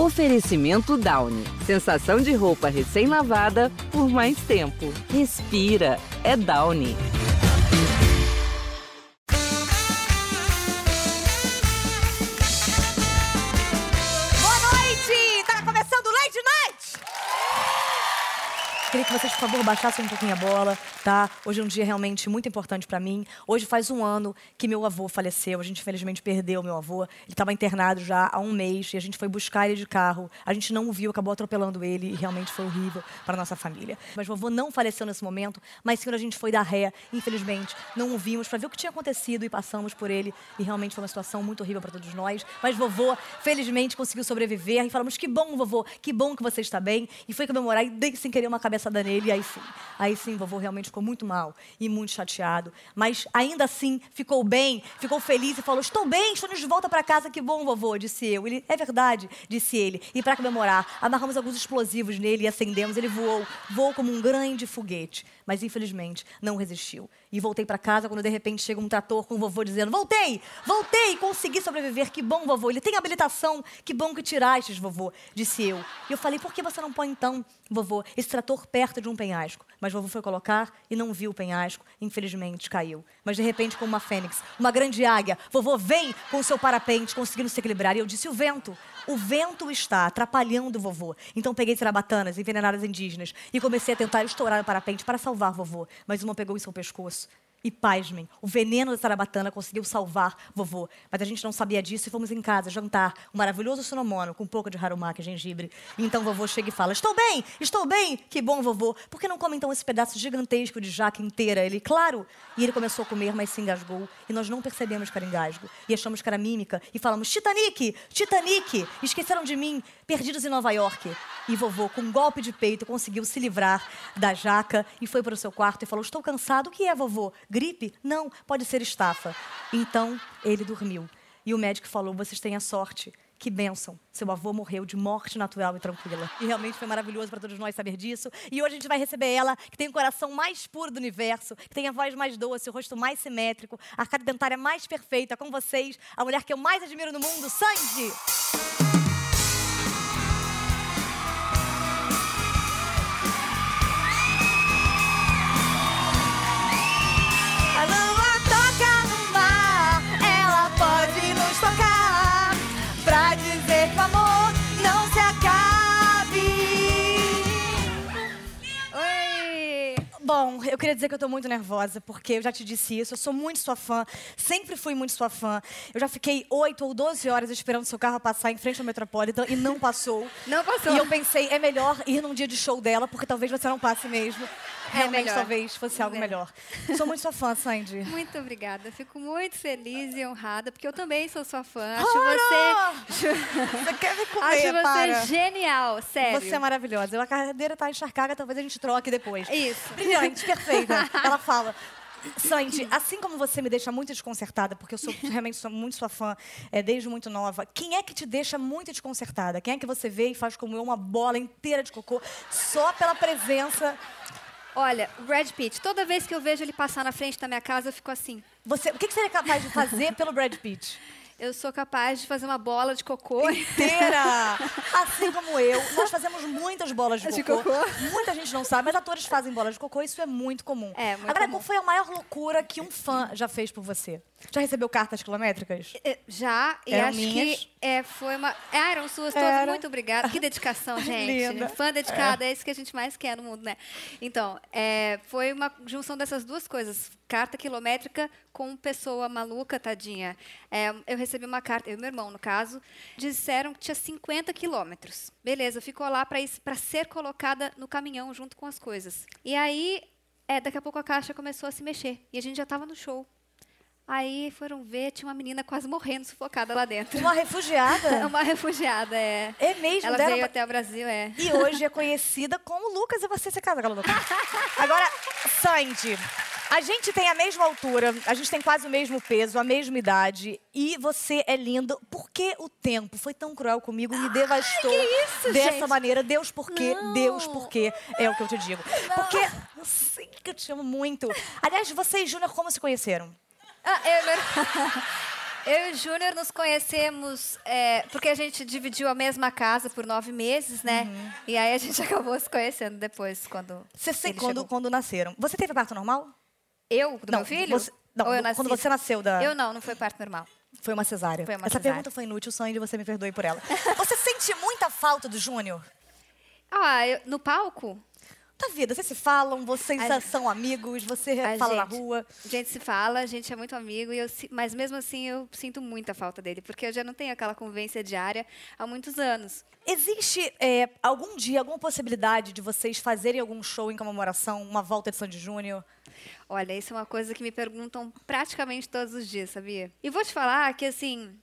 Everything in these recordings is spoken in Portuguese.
Oferecimento Downy. Sensação de roupa recém-lavada por mais tempo. Respira. É Downy. Que vocês, por favor, baixassem um pouquinho a bola, tá? Hoje é um dia realmente muito importante pra mim. Hoje faz um ano que meu avô faleceu. A gente, infelizmente, perdeu meu avô. Ele estava internado já há um mês e a gente foi buscar ele de carro. A gente não o viu, acabou atropelando ele e realmente foi horrível para nossa família. Mas vovô não faleceu nesse momento, mas sim a gente foi dar ré, infelizmente. Não o vimos para ver o que tinha acontecido e passamos por ele. E realmente foi uma situação muito horrível para todos nós. Mas vovô, felizmente, conseguiu sobreviver. E falamos, que bom, vovô, que bom que você está bem. E foi comemorar e dei sem querer uma cabeçada nele. E aí sim, aí sim, vovô realmente ficou muito mal e muito chateado. Mas ainda assim, ficou bem, ficou feliz e falou, estou bem, estou de volta para casa, que bom, vovô, disse eu. Ele, é verdade, disse ele. E para comemorar, amarramos alguns explosivos nele e acendemos. Ele voou, voou como um grande foguete. Mas infelizmente, não resistiu. E voltei para casa quando de repente chega um trator com o vovô dizendo: Voltei, voltei, consegui sobreviver, que bom, vovô. Ele tem habilitação, que bom que tirastes, vovô, disse eu. E eu falei: Por que você não põe então, vovô, esse trator perto de um penhasco? Mas vovô foi colocar e não viu o penhasco, infelizmente caiu. Mas de repente, como uma fênix, uma grande águia, vovô vem com seu parapente, conseguindo se equilibrar. E eu disse: O vento, o vento está atrapalhando o vovô. Então peguei sarabatanas envenenadas indígenas e comecei a tentar estourar o parapente para salvar vovô. Mas uma pegou em seu pescoço. E pasmem, o veneno da sarabatana conseguiu salvar vovô. Mas a gente não sabia disso e fomos em casa jantar um maravilhoso sonomono com um pouco de harumá, que é gengibre. E então vovô chega e fala: Estou bem, estou bem. Que bom, vovô. Por que não come então esse pedaço gigantesco de jaca inteira? Ele, claro. E ele começou a comer, mas se engasgou. E nós não percebemos que era engasgo. E achamos que era mímica. E falamos: Titanic, Titanic. Esqueceram de mim, perdidos em Nova York. E vovô, com um golpe de peito, conseguiu se livrar da jaca e foi para o seu quarto e falou: Estou cansado. O que é, vovô? Gripe? Não, pode ser estafa. Então ele dormiu. E o médico falou: Vocês têm a sorte. Que bênção. Seu avô morreu de morte natural e tranquila. E realmente foi maravilhoso para todos nós saber disso. E hoje a gente vai receber ela, que tem o coração mais puro do universo, que tem a voz mais doce, o rosto mais simétrico, a arcada dentária mais perfeita. Com vocês, a mulher que eu mais admiro no mundo, Sandy. Bom, eu queria dizer que eu tô muito nervosa, porque eu já te disse isso, eu sou muito sua fã, sempre fui muito sua fã. Eu já fiquei 8 ou 12 horas esperando seu carro passar em frente ao Metropolitan e não passou. Não passou. E eu pensei, é melhor ir num dia de show dela, porque talvez você não passe mesmo. Realmente, melhor. talvez fosse algo É. melhor. Sou muito sua fã, Sandy. Muito obrigada. Fico muito feliz e honrada, porque eu também sou sua fã. Acho Para! você. Você quer me comer, Acho você para. genial, sério. Você é maravilhosa. A cadeira tá encharcada, talvez a gente troque depois. Isso. Brilhante, perfeita. Ela fala. Sandy, assim como você me deixa muito desconcertada, porque eu sou realmente sou muito sua fã é, desde muito nova, quem é que te deixa muito desconcertada? Quem é que você vê e faz como eu uma bola inteira de cocô só pela presença? Olha, o Brad Pitt, toda vez que eu vejo ele passar na frente da minha casa, eu fico assim. Você, o que, que você é capaz de fazer pelo Brad Pitt? Eu sou capaz de fazer uma bola de cocô. Inteira! Assim como eu, nós fazemos muitas bolas de De cocô. cocô. Muita gente não sabe, mas atores fazem bolas de cocô, isso é muito comum. É, muito Agora, comum. qual foi a maior loucura que um fã já fez por você? Já recebeu cartas quilométricas? É, Já, e Eram acho minhas? que é, foi uma. Ah, eram suas todas. Era. Muito obrigada. Que dedicação, gente. Linda. Fã dedicada, é. isso que a gente mais quer no mundo, né? Então, é, foi uma junção dessas duas coisas. Carta quilométrica com pessoa maluca, tadinha. É, eu recebi uma carta, eu e meu irmão, no caso, disseram que tinha 50 quilômetros. Beleza, ficou lá para ser colocada no caminhão junto com as coisas. E aí, é, daqui a pouco a caixa começou a se mexer. E a gente já estava no show. Aí foram ver, tinha uma menina quase morrendo, sufocada lá dentro. Uma refugiada? Uma refugiada, é. É mesmo? Ela veio pra- até o Brasil, é. E hoje é conhecida como Lucas e você se casa, Galo Agora, Sandy, a gente tem a mesma altura, a gente tem quase o mesmo peso, a mesma idade, e você é lindo. Por que o tempo foi tão cruel comigo e me devastou que isso, dessa gente? maneira? Deus, por quê? Não. Deus, por quê? É o que eu te digo. Porque eu sei que eu te amo muito. Aliás, você e Júnior, como se conheceram? Ah, eu, meu... Eu e o Júnior nos conhecemos é, porque a gente dividiu a mesma casa por nove meses, né? Uhum. E aí a gente acabou se conhecendo depois, quando Você, se- ele quando, chegou. quando nasceram. Você teve parto normal? Eu, do Não, meu filho? você- não, Ou eu nasci? quando você nasceu da- Eu não, não foi parto normal. Foi uma cesárea. Foi uma Essa cesárea. pergunta foi inútil, Sandy, você me perdoe por ela. Você sente muita falta do Júnior? Ah, eu- no palco, Da vida, vocês se falam, vocês A gente- são amigos, você fala na gente- rua. A gente se fala, a gente é muito amigo, e eu, mas mesmo assim eu sinto muita falta dele, porque eu já não tenho aquela convivência diária há muitos anos. Existe é, algum dia, alguma possibilidade de vocês fazerem algum show em comemoração, uma volta de Sandy Júnior? Olha, isso é uma coisa que me perguntam praticamente todos os dias, sabia? E vou te falar que, assim,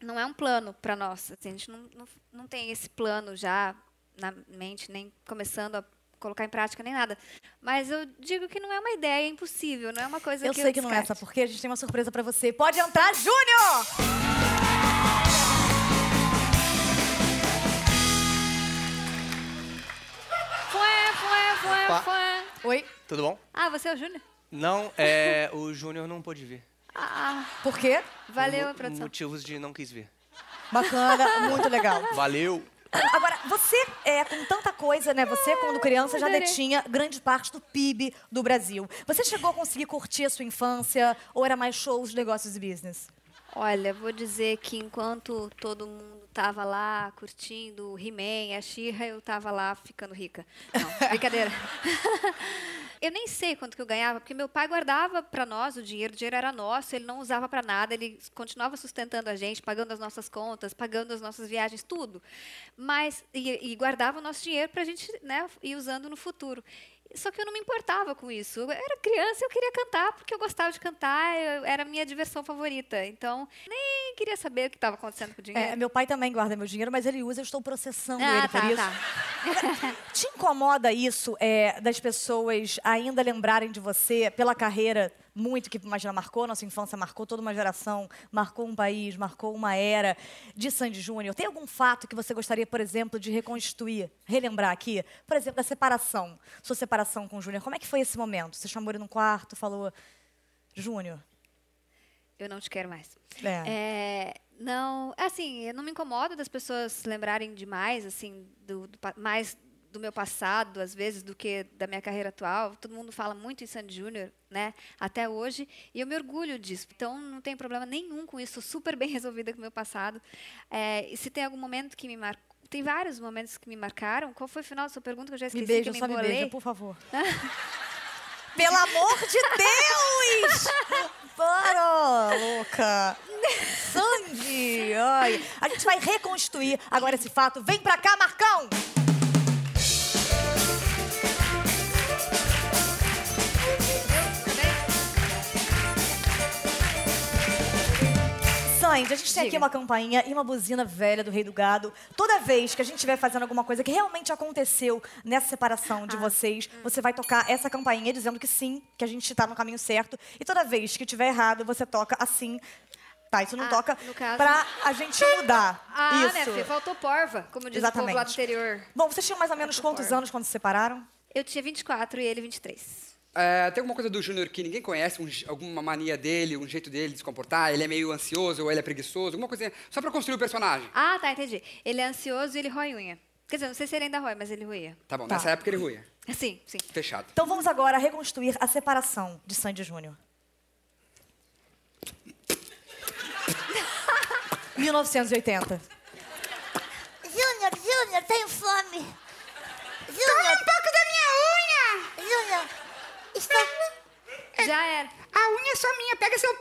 não é um plano para nós. assim, a gente não, não, não tem esse plano já na mente, nem começando a colocar em prática, nem nada. Mas eu digo que não é uma ideia impossível, não é uma coisa Eu que sei que não é, descarte. sabe por quê? A gente tem uma surpresa pra você. Pode entrar, Júnior! Fué, fué, fué. Oi, Tudo bom? Ah, você é o Júnior? Não, é, o Júnior não pôde vir. Ah, por quê? valeu, Mo- produção. Motivos de não quis vir. Bacana, muito legal. Valeu. Agora, você, é, com tanta coisa, né? Você, quando criança, já detinha grande parte do PIB do Brasil. Você chegou a conseguir curtir a sua infância ou era mais shows, negócios e business? Olha, vou dizer que enquanto todo mundo tava lá curtindo o He-Man, a She-Ra, eu tava lá ficando rica. Não, brincadeira. Eu nem sei quanto que eu ganhava, porque meu pai guardava para nós o dinheiro, o dinheiro era nosso, ele não usava para nada, ele continuava sustentando a gente, pagando as nossas contas, pagando as nossas viagens, tudo. Mas e, e guardava o nosso dinheiro para a gente, né, ir usando no futuro. Só que eu não me importava com isso. Eu era criança, eu queria cantar porque eu gostava de cantar, eu- era a minha diversão favorita. Então, nem queria saber o que estava acontecendo com o dinheiro. É, meu pai também guarda meu dinheiro, mas ele usa, eu estou processando Ah, ele por tá, isso. tá. Te incomoda isso é, das pessoas ainda lembrarem de você pela carreira muito que, imagina, marcou a nossa infância, marcou toda uma geração, marcou um país, marcou uma era de Sandy Júnior? Tem algum fato que você gostaria, por exemplo, de reconstruir, relembrar aqui? Por exemplo, da separação, sua separação com o Júnior. Como é que foi esse momento? Você chamou ele num quarto, falou, Júnior, Eu não te quero mais. É. É, não, assim, eu não me incomodo das pessoas lembrarem demais, assim, do, do mais do meu passado, às vezes, do que da minha carreira atual. Todo mundo fala muito em Sandy Júnior, né, até hoje, e eu me orgulho disso. Então, não tem problema nenhum com isso, sou super bem resolvida com o meu passado. É, e se tem algum momento que me marcou, tem vários momentos que me marcaram. Qual foi o final da sua pergunta que eu já esqueci? me beija, que eu só me embolei? beija, por favor. Pelo amor de Deus! Para, louca! Sandy! Ai. A gente vai reconstruir agora esse fato. Vem pra cá, Marcão! Sandy, a gente tem aqui uma campainha e uma buzina velha do Rei do Gado. Toda vez que a gente estiver fazendo alguma coisa que realmente aconteceu nessa separação de vocês, você vai tocar essa campainha dizendo que sim, que a gente tá no caminho certo. E toda vez que tiver errado, você toca assim. Tá, isso não Ah, toca caso- pra a gente mudar. Ah, isso. né? Faltou porva, como diz o povo lá do interior. Bom, vocês tinham mais ou menos quantos anos quando se separaram? Eu tinha 24 e ele 23. É, tem alguma coisa do Júnior que ninguém conhece, um alguma mania dele, um jeito dele de se comportar? Ele é meio ansioso ou ele é preguiçoso? Alguma coisa só pra construir o personagem. Ah, tá, entendi. Ele é ansioso e ele rói unha. Quer dizer, não sei se ele ainda rói, mas ele roía. Tá bom, Tá. nessa época ele ruia. Sim, sim. Fechado. Então vamos agora reconstruir a separação de Sandy Júnior. 1980. Júnior, Júnior, tenho fome. Júnior. um pouco da minha unha. Júnior, estou... Já era. A unha é só minha, pega seu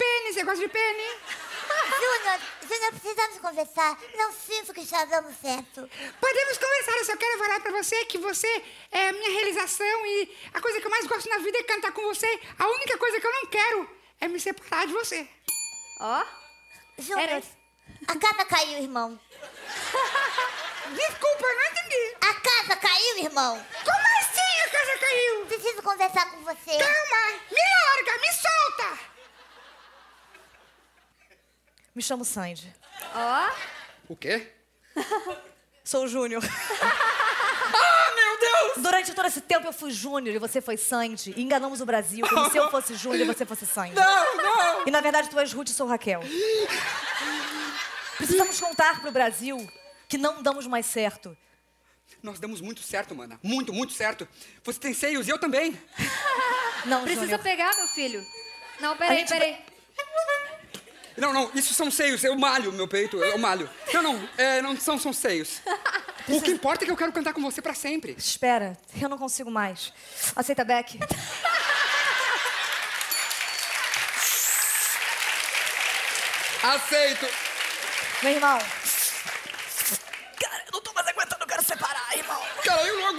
gosta de pênis? Júnior, Júnior, precisamos conversar. Não sinto que está dando certo. Podemos conversar, eu só quero falar pra você que você é a minha realização e a coisa que eu mais gosto na vida é cantar com você. A única coisa que eu não quero é me separar de você. Ó. Júnior, a casa caiu, irmão. Desculpa, eu não entendi. A casa caiu, irmão. Como assim a casa caiu? Preciso conversar com você. Calma, me larga, me solta. Me chamo Sandy. Ó. O quê? Sou o Júnior. Ah, meu Deus! Durante todo esse tempo eu fui Júnior e você foi Sandy. E enganamos o Brasil como se eu fosse Júnior e você fosse Sandy. Não, não! E na verdade tu és Ruth e sou Raquel. Precisamos contar pro Brasil que não damos mais certo. Nós damos muito certo, mana. Muito, muito certo. Você tem seios e eu também. Não, Precisa Júnior. pegar, meu filho. Não, peraí, gente peraí. Não, não, isso são seios. Eu malho meu peito, eu malho. Não, não, é, não são, são seios. O que importa é que eu quero cantar com você pra sempre. Espera, eu não consigo mais. Aceita Beck? Aceito. Meu irmão.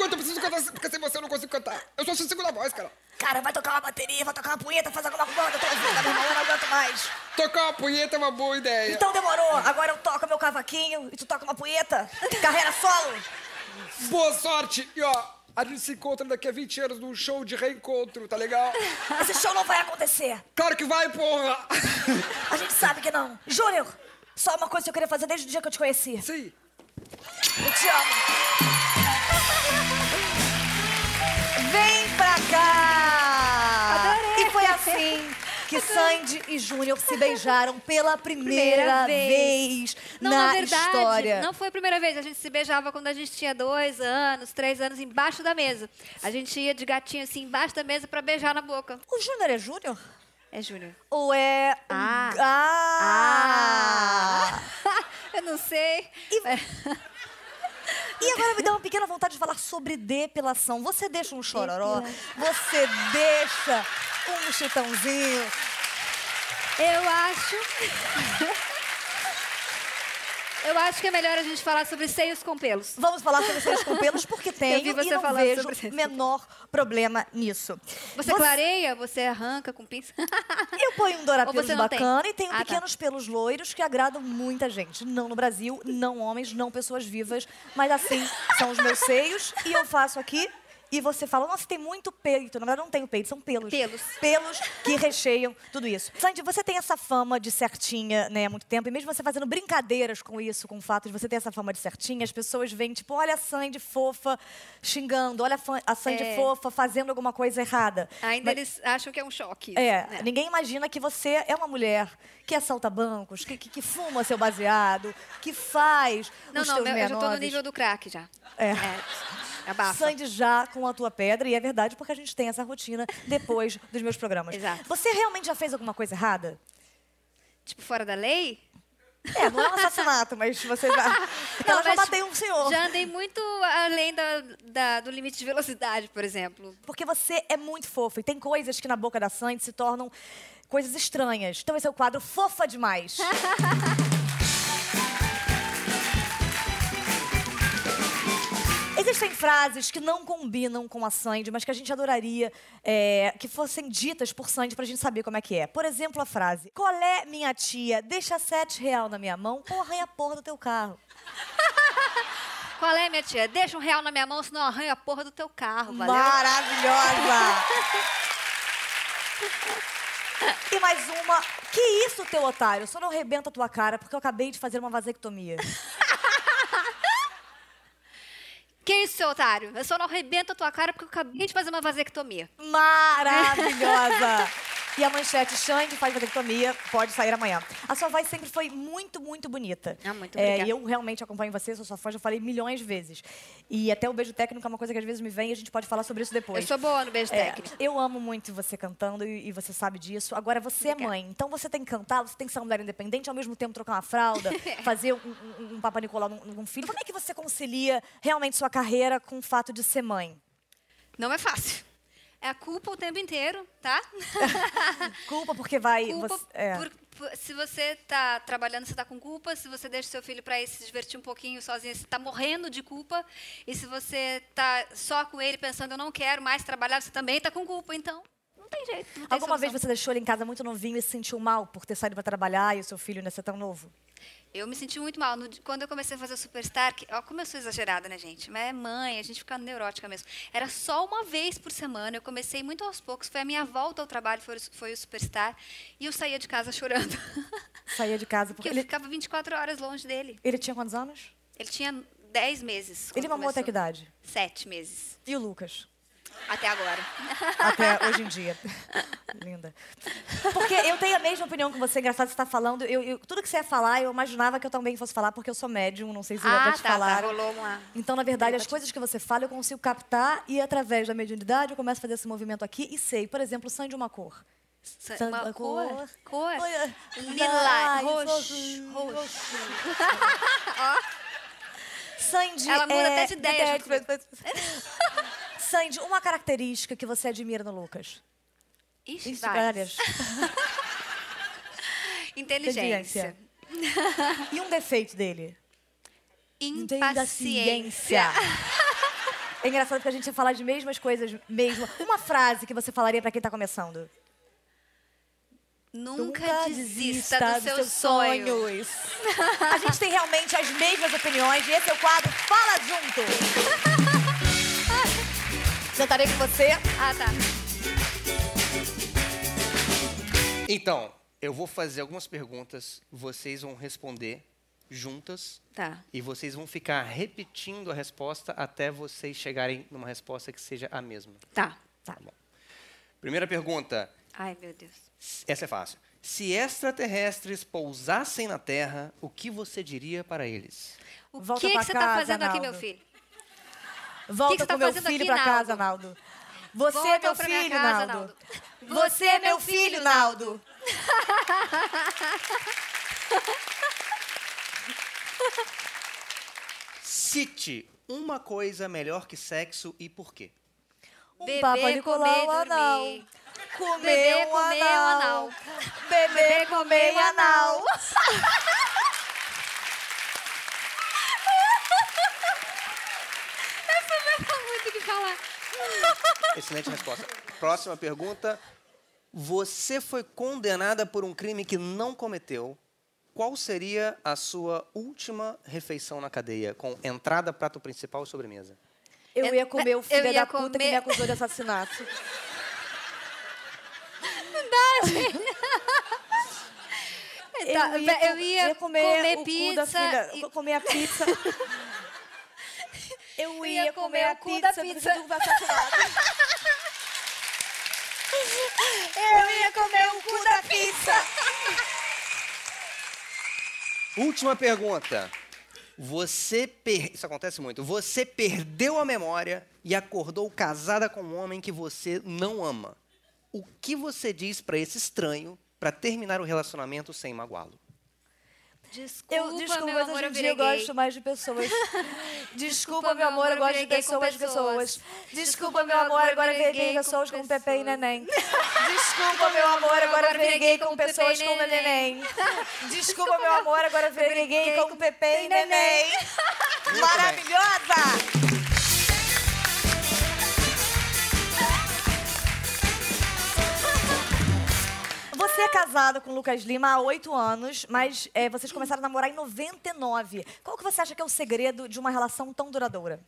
Cara, eu preciso cantar, porque sem você eu não consigo cantar. Eu sou sua segunda voz, cara. Cara, vai tocar uma bateria, vai tocar uma punheta, faz alguma coisa, eu tô ouvindo, meu irmão, eu não aguento mais. Tocar uma punheta é uma boa ideia. Então demorou, agora eu toco meu cavaquinho e tu toca uma punheta. Carreira solo. Boa sorte. E ó, a gente se encontra daqui a 20 anos num show de reencontro, tá legal? Esse show não vai acontecer. Claro que vai, porra. A gente sabe que não. Júnior, só uma coisa que eu queria fazer desde o dia que eu te conheci. Sim. Eu te amo. Que Sandy e Júnior se beijaram pela primeira, Primeira vez, vez. Não, na, na verdade, história. não foi a primeira vez. A gente se beijava quando a gente tinha dois anos, três anos, embaixo da mesa. A gente ia de gatinho assim, embaixo da mesa pra beijar na boca. O Júnior é Júnior? É Júnior. Ou é... um- Ah. Ah! Eu não sei. E- É. E agora me dá uma pequena vontade de falar sobre depilação. Você deixa um chororó? Você deixa um chitãozinho? Eu acho. Eu acho que é melhor a gente falar sobre seios com pelos. Vamos falar sobre seios com pelos, porque você e não vejo com menor problema nisso. Você, clareia, você arranca com pinça. Eu ponho um dourapelos Ou você não tem? bacana e tenho Ah, tá. pequenos pelos loiros que agradam muita gente. Não no Brasil, não homens, não pessoas vivas, mas assim são os meus seios e eu faço aqui. E você fala, nossa, tem muito peito. Na verdade, não tenho peito, são pelos. Pelos. Pelos que recheiam tudo isso. Sandy, você tem essa fama de certinha, né, há muito tempo. E mesmo você fazendo brincadeiras com isso, com o fato de você ter essa fama de certinha, as pessoas veem, tipo, olha a Sandy fofa xingando, olha a Sandy É. fofa fazendo alguma coisa errada. Ainda Mas- eles acham que é um choque. isso, é, né? ninguém imagina que você é uma mulher que assalta bancos, que, que, que fuma seu baseado, que faz Não, os não, teus meu- eu já tô no nível do crack já. É. abafa. Sandy já com a tua pedra, e é verdade porque a gente tem essa rotina depois dos meus programas. Exato. Você realmente já fez alguma coisa errada? Tipo, fora da lei? É, não é um assassinato, mas você já. Porque ela já bateu um senhor. Já andei muito além da, da- do limite de velocidade, por exemplo. Porque você é muito fofa e tem coisas que na boca da Sandy se tornam coisas estranhas. Então esse é o quadro Fofa Demais. Existem frases que não combinam com a Sandy, mas que a gente adoraria é, que fossem ditas por Sandy pra gente saber como é que é. Por exemplo, a frase: Colé, minha tia, deixa sete real na minha mão ou arranha a porra do teu carro. Qual é, minha tia? Deixa um real na minha mão, senão eu arranho a porra do teu carro, valeu? Maravilhosa! E mais uma. Que isso, teu otário? Só não rebenta a tua cara porque eu acabei de fazer uma vasectomia. Que isso, seu otário? Eu só não arrebento a tua cara porque eu acabei de fazer uma vasectomia. Maravilhosa! E a manchete Xande faz vasectomia, pode sair amanhã. A sua voz sempre foi muito, muito bonita. Ah, muito É, obrigada. e eu realmente acompanho você, sou sua fã, já falei milhões de vezes. E até o beijo técnico é uma coisa que às vezes me vem e a gente pode falar sobre isso depois. Eu sou boa no beijo É, técnico. eu amo muito você cantando e, e você sabe disso. Agora, você é mãe, então você tem que cantar, você tem que ser uma mulher independente, ao mesmo tempo trocar uma fralda, fazer um, um, um Papa Nicolau num, num filho. Como é que você concilia realmente sua carreira com o fato de ser mãe? Não é fácil. É a culpa o tempo inteiro, tá? Culpa porque vai. culpa você- é. por- por- se você tá trabalhando, você tá com culpa. Se você deixa seu filho para ir se divertir um pouquinho sozinho, você tá morrendo de culpa. E se você tá só com ele pensando, eu não quero mais trabalhar, você também tá com culpa. Então, não tem jeito. Não tem Alguma vez solução. você deixou ele em casa muito novinho e se sentiu mal por ter saído para trabalhar e o seu filho ainda ser tão novo? Eu me senti muito mal. No quando eu comecei a fazer o Superstar, que, ó, como eu sou exagerada, né, gente? Mas é mãe, a gente fica neurótica mesmo. Era só uma vez por semana. Eu comecei muito aos poucos. Foi a minha volta ao trabalho, foi, o- foi o Superstar. E eu saía de casa chorando. Saía de casa Porque porque eu ele, ficava 24 horas longe dele. ele tinha quantos anos? Ele tinha 10 meses. Ele mamou até começou. que idade? Sete meses. E o Lucas? Até agora. Até hoje em dia. Linda. Porque eu tenho a mesma opinião que você, engraçado, você tá falando. Eu, eu- tudo que você ia falar, eu imaginava que eu também fosse falar, porque eu sou médium, não sei se já Ah, te tá, tá, falaram. rolou uma- Então, na verdade, as coisas que você fala, eu consigo captar e, através da mediunidade, eu começo a fazer esse movimento aqui e sei, por exemplo, sangue de uma cor. Sa- Sangue de Uma cor. Cor. Ai, Roxo. roxo. Sandy Ela muda é... até de ideia, Sandy, uma característica que você admira no Lucas. Ixi, Isso, várias. várias. Inteligência. E um defeito dele? Impaciência. É engraçado que a gente ia falar de mesmas coisas mesmo. Uma frase que você falaria pra quem tá começando. Nunca, desista, dos seus sonhos. A gente tem realmente as mesmas opiniões e esse é o quadro Fala Junto. Jantarei com você. Ah, tá. Então, eu vou fazer algumas perguntas, vocês vão responder juntas Tá. e vocês vão ficar repetindo a resposta até vocês chegarem numa resposta que seja a mesma. Tá. Tá bom. Primeira pergunta, Ai, meu Deus. essa é fácil. Se extraterrestres pousassem na Terra, o que você diria para eles? O Volta que, que você casa, tá fazendo aqui, Naldo. meu filho? Volta que que com tá meu filho aqui, pra casa, Naldo? Você é Volta meu pra minha filho, casa, Naldo. Naldo. Você é meu filho, Naldo. Cite uma coisa melhor que sexo e por quê? Um Beber, Papa Nicolau comer, anal. dormir. Comer Beber, comer, um anal. anal. Beber, comer e anal. muito o que falar. Excelente resposta. Próxima pergunta. Você foi condenada por um crime que não cometeu. Qual seria a sua última refeição na cadeia? Com entrada, prato principal e sobremesa. Eu ia comer o filho da puta que me acusou de assassinato. Tá, eu, co- ia, comer, comer, o cu pizza. da filha, e- comer a pizza. Eu ia ia, comer comer a o cu da pizza, pizza. Eu ia comer o cu da pizza. Última pergunta. Você per... Isso acontece muito. Você perdeu a memória e acordou casada com um homem que você não ama. O que você diz para esse estranho para terminar o relacionamento sem magoá-lo? Desculpa, Eu, desculpa, meu mas amor, hoje em eu virei eu gosto mais de pessoas. Desculpa, meu amor, eu gosto de pessoas, pessoas. pessoas. Desculpa, meu amor, agora eu virei pessoas com Pepe e. Neném. Desculpa, meu amor, agora eu virei com pessoas com Neném. Desculpa, meu amor, agora eu virei com Pepe e Neném. bem. Maravilhosa! Você é casado com o Lucas Lima há oito anos, mas é, vocês começaram a namorar em 99. Qual que você acha que é o segredo de uma relação tão duradoura?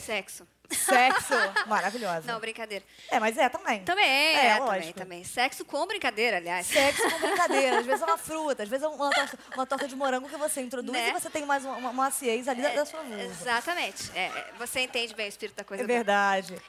Sexo. Sexo. Maravilhosa. Não, brincadeira. É, mas é também. Também, É, é, também, também. Sexo com brincadeira, aliás. Sexo com brincadeira. Às vezes é uma fruta, às vezes é uma torta, uma torta de morango que você introduz Né? e você tem mais uma, uma maciez ali da, da sua vulva. Exatamente. É, é, você entende bem o espírito da coisa. É verdade.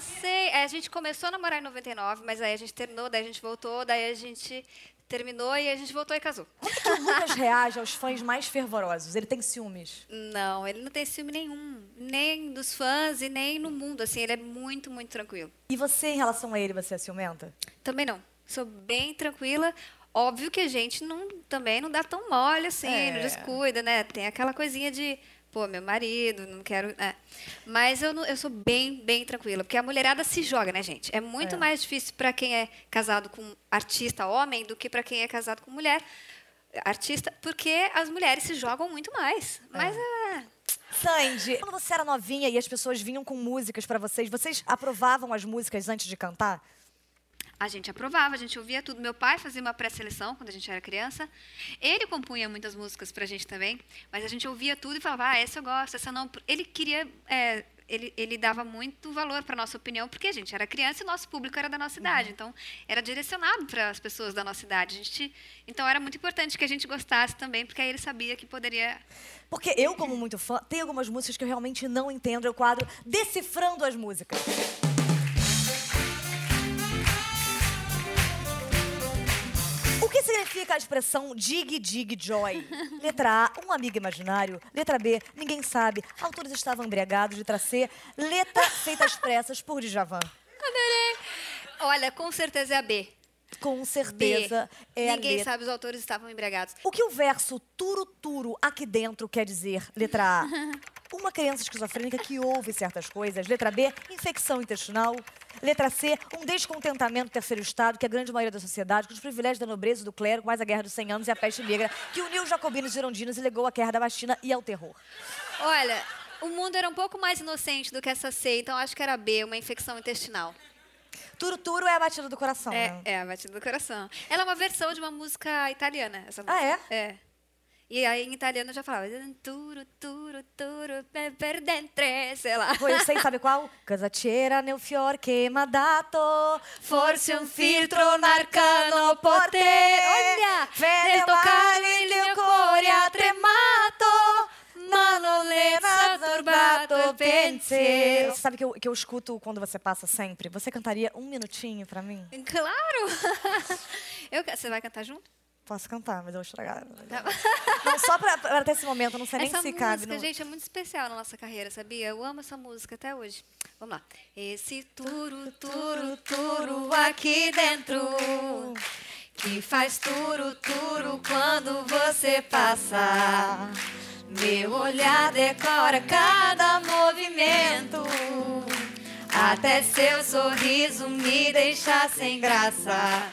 Sei, é, a gente começou a namorar em 99, mas aí a gente terminou, daí a gente voltou, daí a gente terminou e a gente voltou e casou. Como é que o Lucas reage aos fãs mais fervorosos? Ele tem ciúmes? Não, ele não tem ciúme nenhum, nem dos fãs e nem no mundo, assim, ele é muito, muito tranquilo. E você, em relação a ele, você é ciumenta? Também não, sou bem tranquila. Óbvio que a gente não, também não dá tão mole assim, É. não descuida, né? Tem aquela coisinha de, pô, meu marido, não quero. é. Mas eu, não- eu sou bem, bem tranquila, porque a mulherada se joga, né, gente? É muito É. mais difícil para quem é casado com artista homem do que para quem é casado com mulher artista, porque as mulheres se jogam muito mais. Mas é. Sandy, quando você era novinha e as pessoas vinham com músicas pra vocês, vocês aprovavam as músicas antes de cantar? A gente aprovava, a gente ouvia tudo. Meu pai fazia uma pré-seleção quando a gente era criança. Ele compunha muitas músicas pra gente também, mas a gente ouvia tudo e falava, ah, essa eu gosto, essa não. Ele queria. é, ele, ele dava muito valor para nossa opinião, porque a gente era criança e nosso público era da nossa idade. Então, era direcionado para as pessoas da nossa idade. A gente, então, era muito importante que a gente gostasse também, porque aí ele sabia que poderia. Porque eu, como muito fã, tem algumas músicas que eu realmente não entendo. Eu quadro Decifrando as Músicas. Significa a expressão dig dig joy? Letra A, um amigo imaginário. Letra B, ninguém sabe. Autores estavam embriagados. Letra C, letra feita às pressas por Djavan. Adorei. Olha, com certeza é a B. Com B. certeza é a Ninguém letra. sabe, os autores estavam embriagados. O que o verso turo turo aqui dentro quer dizer? Letra A. Uma criança esquizofrênica que ouve certas coisas. Letra B, infecção intestinal. Letra C, um descontentamento do terceiro estado, que a grande maioria da sociedade, com os privilégios da nobreza e do clero, mais a guerra dos 100 anos e a peste negra, que uniu os jacobinos e girondinos e legou à guerra da vacina e ao terror. Olha, o mundo era um pouco mais inocente do que essa C, então acho que era B, uma infecção intestinal. Turo turo é a batida do coração, É, né? é a batida do coração. Ela é uma versão de uma música italiana, essa Ah, música. é? É. E aí em italiano já falava turo, turo, turo, pe- per dentro, sei lá. Eu sei, sabe qual? Cosa c'era nel fior che m'ha dato Forse un filtro narcano te. Olha! Nel toccare il mio cuore ha tremato Ma non le ha turbato pensiero Você sabe que eu, que eu escuto quando você passa sempre? Você cantaria um minutinho pra mim? Claro! Eu, você vai cantar junto? Posso cantar, mas eu vou estragar. Tá. Não, só pra, pra ter esse momento, eu não sei nem Essa se música, cabe. no- gente, é muito especial na nossa carreira, sabia? Eu amo essa música até hoje. Vamos lá. Esse turo, turo, turo aqui dentro que faz turo, turo quando você passa. Meu olhar decora cada movimento. Até seu sorriso me deixa sem graça.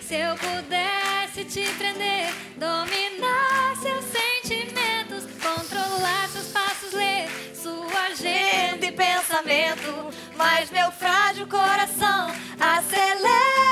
Se eu pudesse te prender, dominar seus sentimentos, controlar seus passos, ler sua agenda e pensamento. Mas meu frágil coração acelera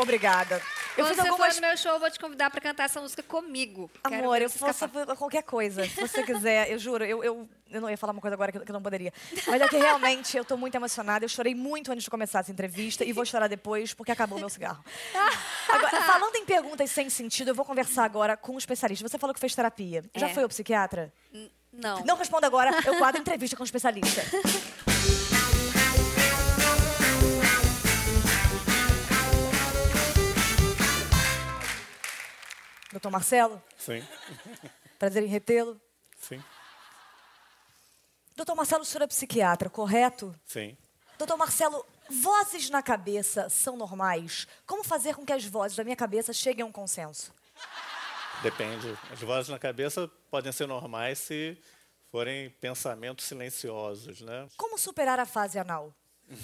obrigada. Eu Quando você algumas for no meu show, eu vou te convidar pra cantar essa música comigo. Amor, eu escapar. qualquer coisa. Se você quiser, eu juro, eu, eu, eu não ia falar uma coisa agora que, que eu não poderia. Mas é que realmente eu tô muito emocionada. Eu chorei muito antes de começar essa entrevista e vou chorar depois porque acabou meu cigarro. Agora, falando em perguntas sem sentido, eu vou conversar agora com um especialista. Você falou que fez terapia. Já É. foi ao psiquiatra? N- Não. Não responda agora, eu quadro entrevista com um especialista. Doutor Marcelo, Sim, prazer em retê-lo. sim, Doutor Marcelo, o senhor é psiquiatra, correto? sim. Doutor Marcelo, vozes na cabeça são normais? Como fazer com que as vozes da minha cabeça cheguem a um consenso? Depende. As vozes na cabeça podem ser normais se forem pensamentos silenciosos, né? Como superar a fase anal?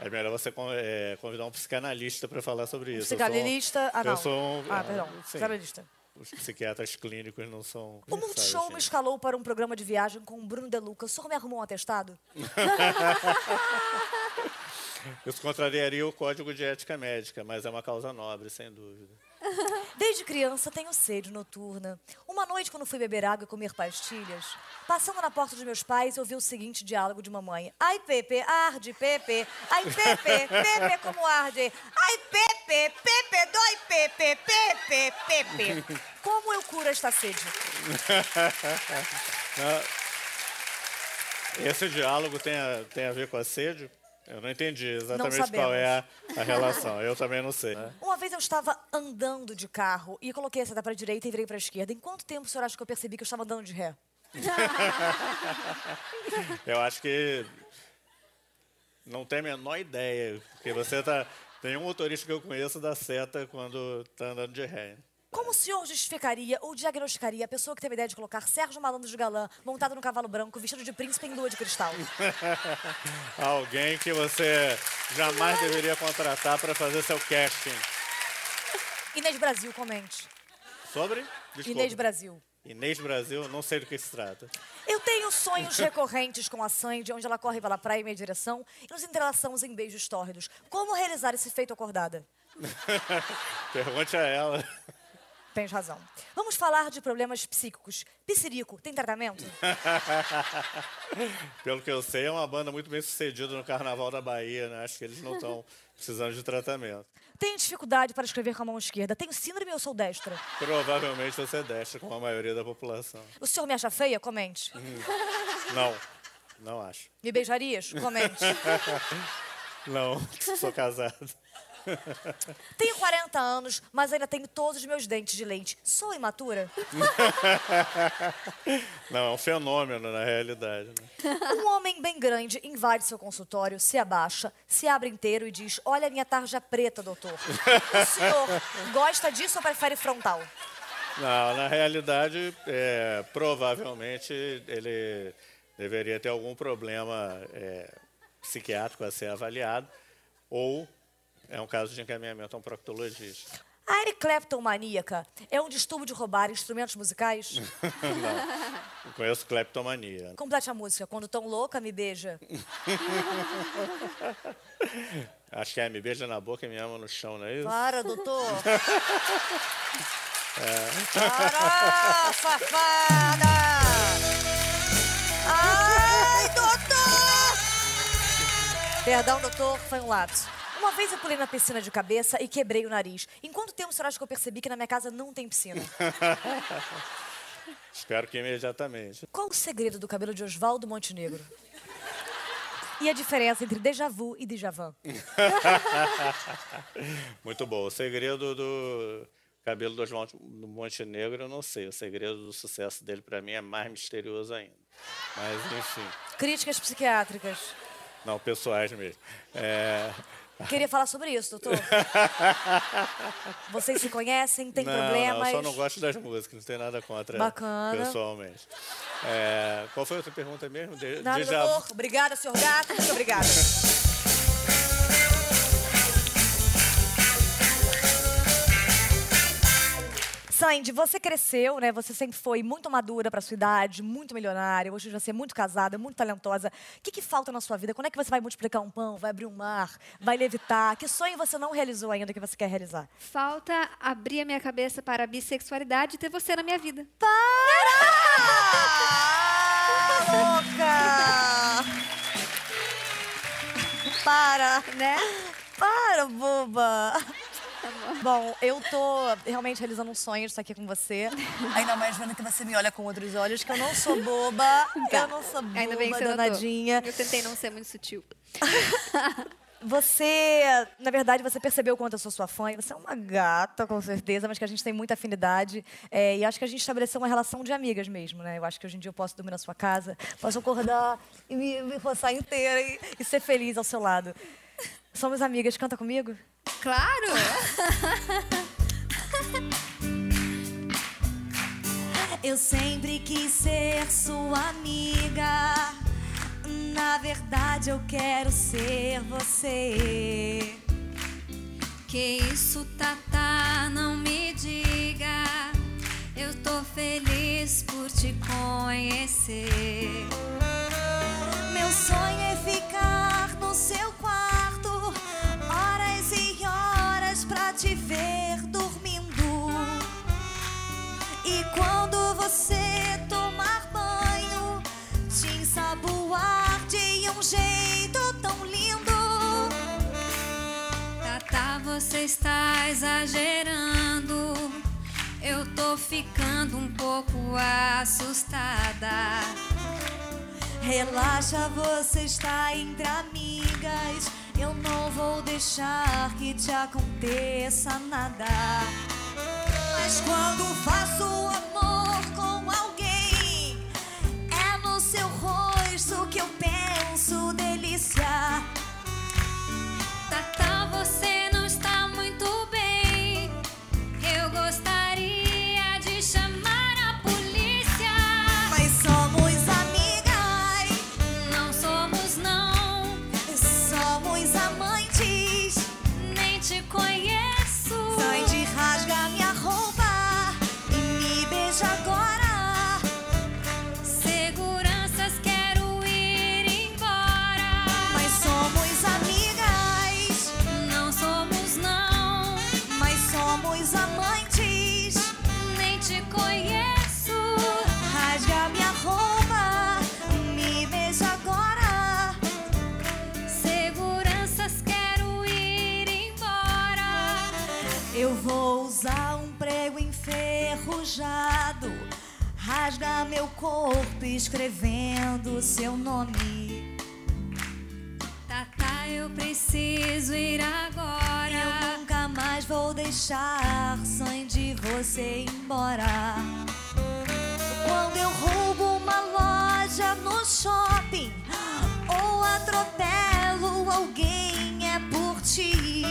É melhor você é, convidar um psicanalista para falar sobre isso. Um- Psicanalista anal. Eu sou um, Ah, é, perdão. sim. Psicanalista. Os psiquiatras clínicos não são. O Multishow me escalou para um programa de viagem com o Bruno De Luca. O senhor me arrumou um atestado? Isso contrariaria o código de ética médica, mas é uma causa nobre, sem dúvida. Desde criança tenho sede noturna. Uma noite, quando fui beber água e comer pastilhas, passando na porta dos meus pais, ouvi o seguinte diálogo de mamãe. Ai, Pepe, arde, Pepe. Ai, Pepe, Pepe, como arde. Ai, Pepe, Pepe, dói, Pepe, Pepe, Pepe. Como eu curo esta sede? Esse diálogo tem a, tem a ver com a sede? Eu não entendi exatamente Não qual é a, a relação. Eu também não sei. Uma vez eu estava andando de carro e coloquei a seta para a direita e virei para a esquerda. Em quanto tempo o senhor acha que eu percebi que eu estava andando de ré? Eu acho que não tem a menor ideia, porque você tá tem um motorista que eu conheço da seta quando tá andando de ré. Como o senhor justificaria ou diagnosticaria a pessoa que teve a ideia de colocar Sérgio Malandro de galã montado no cavalo branco, vestido de príncipe em lua de cristal? Alguém que você jamais deveria contratar para fazer seu casting. Inês Brasil, comente. Sobre? Desculpa. Inês Brasil. Inês Brasil, não sei do que se trata. Eu tenho sonhos recorrentes com a Sandy, onde ela corre pela praia em minha direção e nos entrelaçamos em beijos tórridos. Como realizar esse feito acordada? Pergunte a ela. Tens razão. Vamos falar de problemas psíquicos. Psirico, tem tratamento? Pelo que eu sei, é uma banda muito bem sucedida no Carnaval da Bahia, né? Acho que eles não estão precisando de tratamento. Tenho dificuldade para escrever com a mão esquerda. Tenho síndrome ou sou destra? Provavelmente você é destra, como a maioria da população. O senhor me acha feia? Comente. Não, não acho. Me beijarias? Comente. Não, sou casado. Tenho 40 anos, mas ainda tenho todos os meus dentes de lente. Sou imatura? Não, é um fenômeno na realidade. Né? Um homem bem grande invade seu consultório, se abaixa, se abre inteiro e diz: Olha a minha tarja preta, doutor. O senhor gosta disso ou prefere frontal? Não, na realidade, é, provavelmente ele deveria ter algum problema é, psiquiátrico a ser avaliado ou é um caso de encaminhamento a um proctologista. A Eric Clapton maníaca é um distúrbio de roubar instrumentos musicais? Não, eu conheço cleptomania. Complete a música. Quando tão louca, me beija. Acho que é me beija na boca e me ama no chão, não é isso? Para, doutor. Para, safada! Ai, doutor! Perdão, doutor, foi um lapso. Uma vez eu pulei na piscina de cabeça e quebrei o nariz. Em quanto tempo será que eu percebi que na minha casa não tem piscina? Espero que imediatamente. Qual o segredo do cabelo de Oswaldo Montenegro? E a diferença entre déjà vu e déjà vu? Muito bom. O segredo do cabelo do Oswaldo Montenegro eu não sei. O segredo do sucesso dele para mim é mais misterioso ainda. Mas enfim. Críticas psiquiátricas. Não, pessoais mesmo. É... Queria falar sobre isso, doutor. Vocês se conhecem, tem não, problemas? Não, eu só não gosto das músicas, não tem nada contra Bacana. pessoalmente. É, qual foi a outra pergunta mesmo? De, Nada, doutor. Obrigada, senhor gato. Muito obrigada. Sandy, você cresceu, né? Você sempre foi muito madura para sua idade, muito milionária. Hoje você é muito casada, muito talentosa. O que, que falta na sua vida? Quando é que você vai multiplicar um pão, vai abrir um mar, vai levitar? Que sonho você não realizou ainda que você quer realizar? Falta abrir a minha cabeça para a bissexualidade e ter você na minha vida. Para! Louca! Para! Né? Para, boba! Bom, eu tô realmente realizando um sonho de estar aqui com você. Ainda mais vendo que você me olha com outros olhos, que eu não sou boba. Eu não sou boba, Tá. Ainda bem que você notou. danadinha. Eu tentei não ser muito sutil. Você, na verdade, você percebeu o quanto eu sou sua fã. Você é uma gata, com certeza, mas que a gente tem muita afinidade. É, e acho que a gente estabeleceu uma relação de amigas mesmo, né? Eu acho que hoje em dia eu posso dormir na sua casa, posso acordar e me, me roçar inteira e, e ser feliz ao seu lado. Somos amigas, canta comigo? Claro! Eu sempre quis ser sua amiga. Na verdade, eu quero ser você. Que isso, Tata, não me diga. Eu tô feliz por te conhecer. Meu sonho é ficar no seu quarto, você tomar banho, te ensaboar de um jeito tão lindo. Tata, você está exagerando. Eu tô ficando um pouco assustada. Relaxa, você está entre amigas. Eu não vou deixar que te aconteça nada. Mas quando faço amor rosto que eu penso Passa um prego enferrujado, rasga meu corpo escrevendo seu nome. Tata, eu preciso ir agora. Eu nunca mais vou deixar Sandy você ir embora. Quando eu roubo uma loja no shopping ou atropelo alguém é por ti.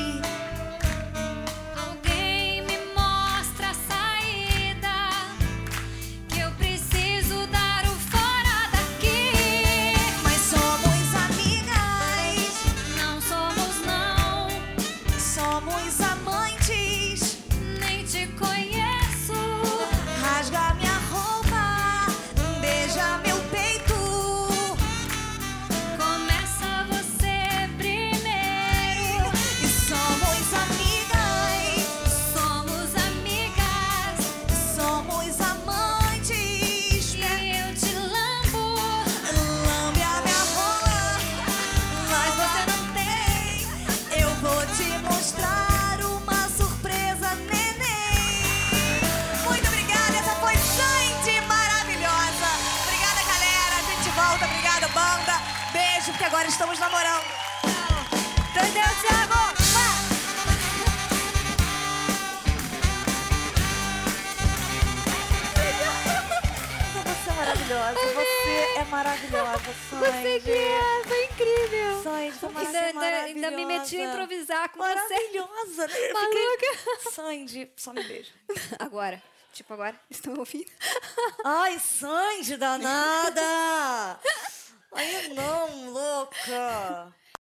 Ainda me meti a maravilhosa. improvisar com você. Maravilhosa, né? Eu Maluca. fiquei- Sandy, só me beija. Agora. Tipo, agora. Estão ouvindo? Ai, Sandy danada! Ai, não, louca!